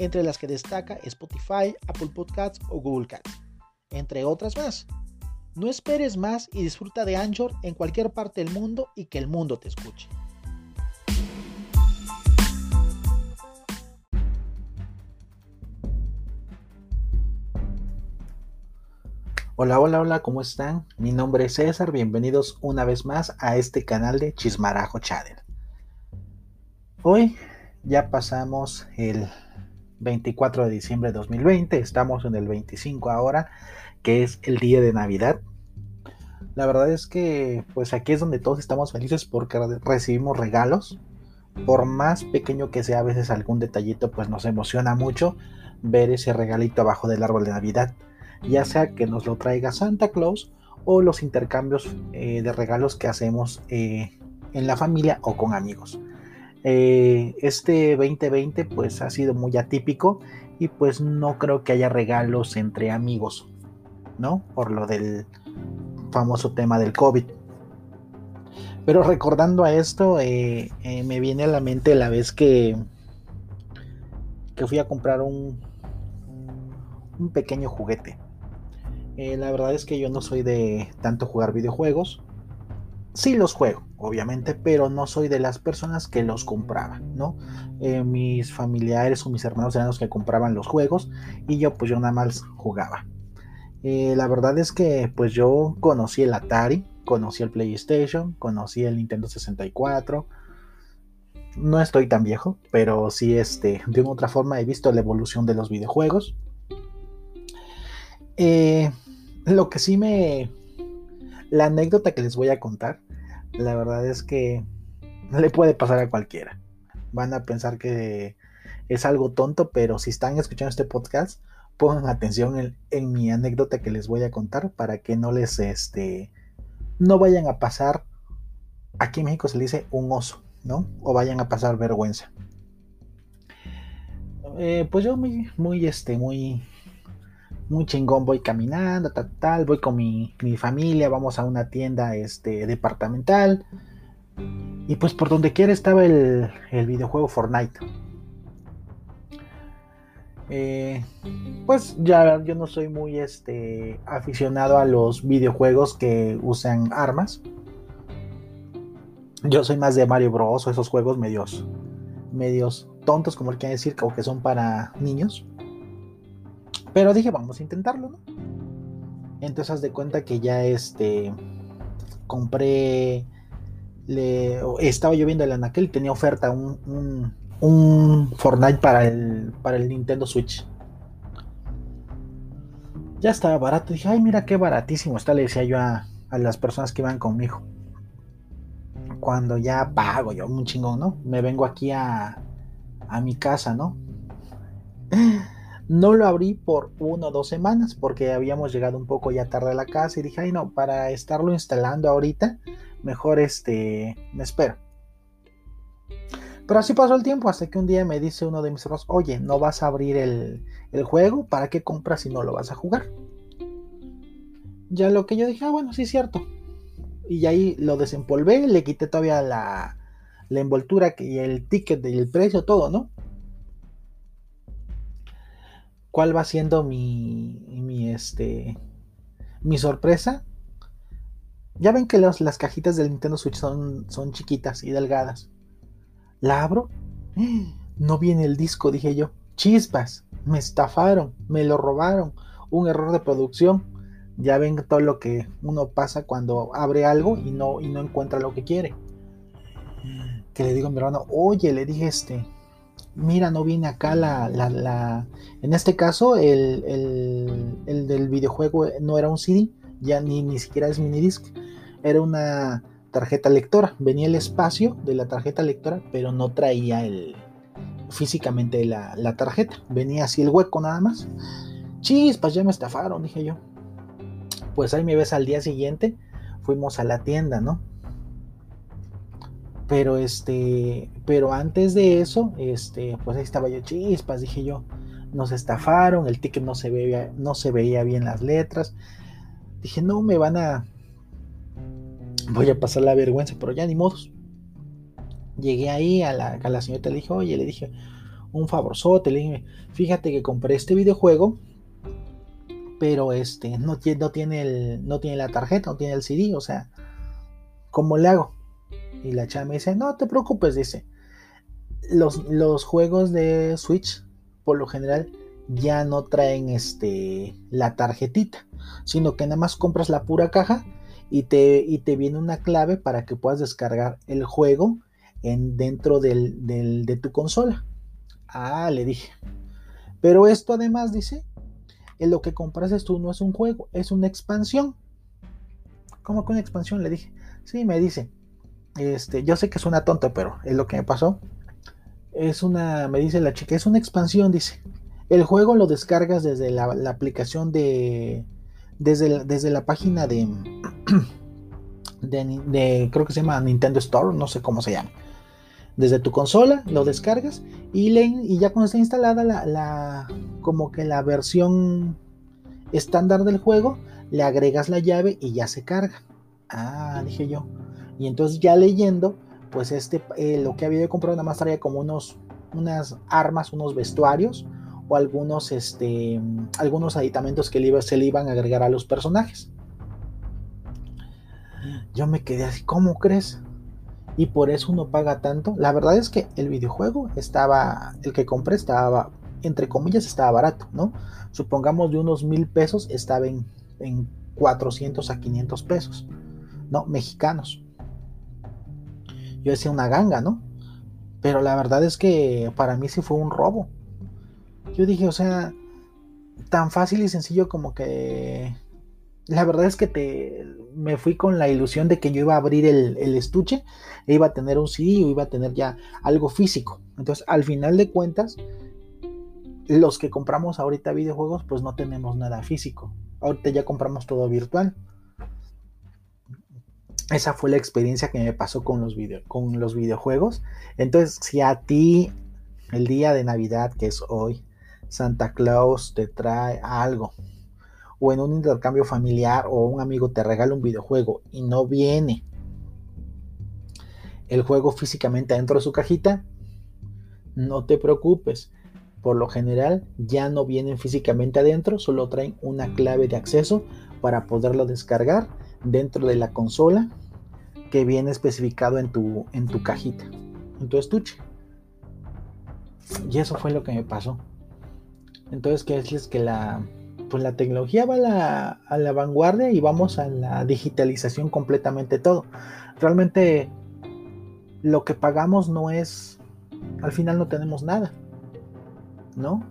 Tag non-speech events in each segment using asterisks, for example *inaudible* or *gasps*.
entre las que destaca Spotify, Apple Podcasts o Google Cats, entre otras más. No esperes más y disfruta de Anchor en cualquier parte del mundo y que el mundo te escuche. Hola, hola, hola, ¿cómo están? Mi nombre es César, bienvenidos una vez más a este canal de Chismarajo Channel. Hoy ya pasamos el 24 de diciembre de 2020, estamos en el 25 ahora, que es el día de Navidad. La verdad es que pues aquí es donde todos estamos felices porque recibimos regalos. Por más pequeño que sea a veces algún detallito, pues nos emociona mucho ver ese regalito abajo del árbol de Navidad. Ya sea que nos lo traiga Santa Claus o los intercambios eh, de regalos que hacemos eh, en la familia o con amigos. Eh, este 2020 pues ha sido muy atípico y pues no creo que haya regalos entre amigos, ¿no? Por lo del famoso tema del COVID. Pero recordando a esto, eh, eh, me viene a la mente la vez que, que fui a comprar un, un pequeño juguete. la verdad es que yo no soy de tanto jugar videojuegos. Sí los juego, obviamente, pero no soy de las personas que los compraban, ¿no? Eh, mis familiares o mis hermanos eran los que compraban los juegos y yo pues yo nada más jugaba. Eh, la verdad es que pues yo conocí el Atari, conocí el PlayStation, conocí el Nintendo 64. No estoy tan viejo, pero sí este, de una otra forma he visto la evolución de los videojuegos. Eh, lo que sí me... La anécdota que les voy a contar la verdad es que le puede pasar a cualquiera. Van a pensar que es algo tonto, pero si están escuchando este podcast, pongan atención en, mi anécdota que les voy a contar para que no les este no vayan a pasar aquí en México se le dice un oso, ¿no? O vayan a pasar vergüenza. Eh, pues yo muy, muy, este, muy, muy chingón, voy caminando, tal, tal, voy con mi, familia, vamos a una tienda este, departamental. Y pues por donde quiera estaba el, videojuego Fortnite. Eh, pues ya yo no soy muy este, aficionado a los videojuegos que usan armas. Yo soy más de Mario Bros. o esos juegos medios, medios tontos, como el que decir, o que son para niños. Pero dije, vamos a intentarlo, ¿no? Entonces haz de cuenta que ya este compré le, estaba lloviendo el anaquel y tenía oferta un, un, Fortnite para el, para el Nintendo Switch. Ya estaba barato. Dije, ay, mira qué baratísimo está. Le decía yo a, las personas que iban conmigo. Cuando ya pago yo, un chingón, ¿no? Me vengo aquí a, a mi casa, ¿no? No lo abrí por una o dos semanas porque habíamos llegado un poco ya tarde a la casa y dije, ay no, para estarlo instalando ahorita, mejor este, me espero. Pero así pasó el tiempo hasta que un día me dice uno de mis hermanos, oye, no vas a abrir el, el juego, ¿para qué compras si no lo vas a jugar? Ya lo que yo dije, ah, bueno, sí es cierto. Y ahí lo desempolvé, le quité todavía la, la envoltura y el ticket y el precio, todo, ¿no? ¿Cuál va siendo mi, mi, este, mi sorpresa? Ya ven que las cajitas del Nintendo Switch son, son chiquitas y delgadas. La abro. *gasps* No viene el disco, dije yo. Chispas. Me estafaron. Me lo robaron. Un error de producción. Ya ven todo lo que uno pasa cuando abre algo y no, y no encuentra lo que quiere. Que le digo a mi hermano, oye, le dije este, mira, no viene acá la, la, en este caso el, el, del videojuego no era un CD, ya ni, ni siquiera es minidisc, era una tarjeta lectora, venía el espacio de la tarjeta lectora, pero no traía el físicamente la, la tarjeta, venía así el hueco nada más. Chispas, ya me estafaron, dije yo. Pues ahí me ves al día siguiente, fuimos a la tienda, ¿no? Pero este, pero antes de eso, este, pues ahí estaba yo, chispas, dije yo, nos estafaron, el ticket no se veía, no se veía bien las letras. Dije, no, me van a, voy a pasar la vergüenza, pero ya ni modos. Llegué ahí a la, a la señorita, le dije, oye, le dije, un favorzote, le dije, fíjate que compré este videojuego, pero este, no, no, tiene el, no tiene la tarjeta, no tiene el CD, o sea, ¿cómo le hago? Y la chava me dice, no te preocupes, dice, los, los juegos de Switch, por lo general, ya no traen este, la tarjetita, sino que nada más compras la pura caja y te, y te viene una clave para que puedas descargar el juego en, dentro del, de tu consola. Ah, le dije. Pero esto además dice, en lo que compras tú no es un juego, es una expansión. ¿Cómo que una expansión? Le dije. Sí, me dice. Este, yo sé que suena tonto, pero es lo que me pasó. Es una, me dice la chica, es una expansión, dice. El juego lo descargas desde la, aplicación de, desde, desde la página *clears throat* de, de, creo que se llama Nintendo Store, no sé cómo se llama desde tu consola, lo descargas y, le, y ya cuando está instalada la, como que la versión estándar del juego, le agregas la llave y ya se carga. Ah, dije yo. Y entonces ya leyendo, pues este, eh, lo que había comprado nada más traía como unos, unas armas, unos vestuarios o algunos, este, algunos aditamentos que se le iban a agregar a los personajes. Yo me quedé así, ¿cómo crees? y por eso uno paga tanto. La verdad es que el videojuego estaba, el que compré estaba, entre comillas, estaba barato, ¿no? Supongamos de unos mil pesos estaba en, en 400 a 500 pesos, ¿no? Mexicanos. Yo decía una ganga, ¿no? Pero la verdad es que para mí sí fue un robo. Yo dije, o sea, tan fácil y sencillo como que la verdad es que te, me fui con la ilusión de que yo iba a abrir el, estuche e iba a tener un CD o iba a tener ya algo físico. Entonces, al final de cuentas, los que compramos ahorita videojuegos, pues no tenemos nada físico. Ahorita ya compramos todo virtual. Esa fue la experiencia que me pasó con los, con los videojuegos. Entonces, si a ti el día de Navidad, que es hoy, Santa Claus te trae algo o en un intercambio familiar o un amigo te regala un videojuego y no viene el juego físicamente adentro de su cajita, no te preocupes. Por lo general ya no vienen físicamente adentro, solo traen una clave de acceso para poderlo descargar dentro de la consola que viene especificado en tu, en tu cajita, en tu estuche. Y eso fue lo que me pasó. Entonces, ¿qué es que la, pues la tecnología va a la, vanguardia y vamos a la digitalización completamente todo. Realmente lo que pagamos no es, al final no tenemos nada, ¿no?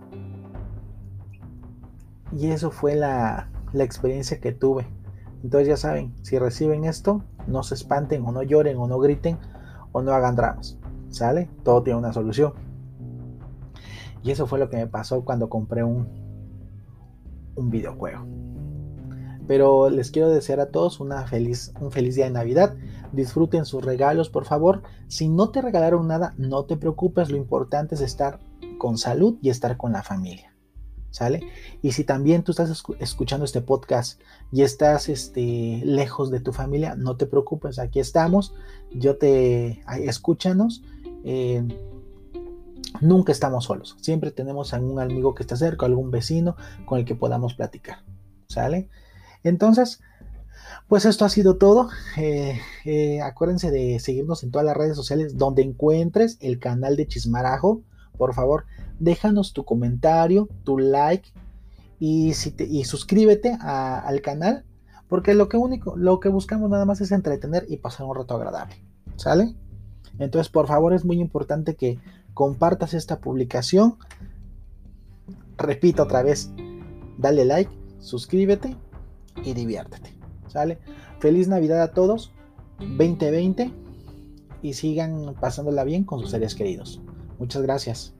Y eso fue la, la experiencia que tuve. Entonces ya saben, si reciben esto, no se espanten o no lloren o no griten o no hagan dramas. ¿Sale? Todo tiene una solución. Y eso fue lo que me pasó cuando compré un, un videojuego. Pero les quiero desear a todos una feliz, un feliz día de Navidad. Disfruten sus regalos, por favor. Si no te regalaron nada, no te preocupes. Lo importante es estar con salud y estar con la familia. ¿Sale? Y si también tú estás escuchando este podcast y estás este, lejos de tu familia, no te preocupes. Aquí estamos. Yo te escúchanos. Eh, Nunca estamos solos, siempre tenemos algún amigo que está cerca, algún vecino con el que podamos platicar. ¿Sale? Entonces, pues esto ha sido todo. Eh, eh, acuérdense de seguirnos en todas las redes sociales donde encuentres el canal de Chismarajo. Por favor, déjanos tu comentario, tu like y, y suscríbete al canal. Porque lo que único, lo que buscamos nada más es entretener y pasar un rato agradable. ¿Sale? Entonces, por favor, es muy importante que compartas esta publicación. Repito otra vez, dale like, suscríbete y diviértete. ¿Sale? Feliz Navidad a todos, 2020 y sigan pasándola bien con sus seres queridos. Muchas gracias.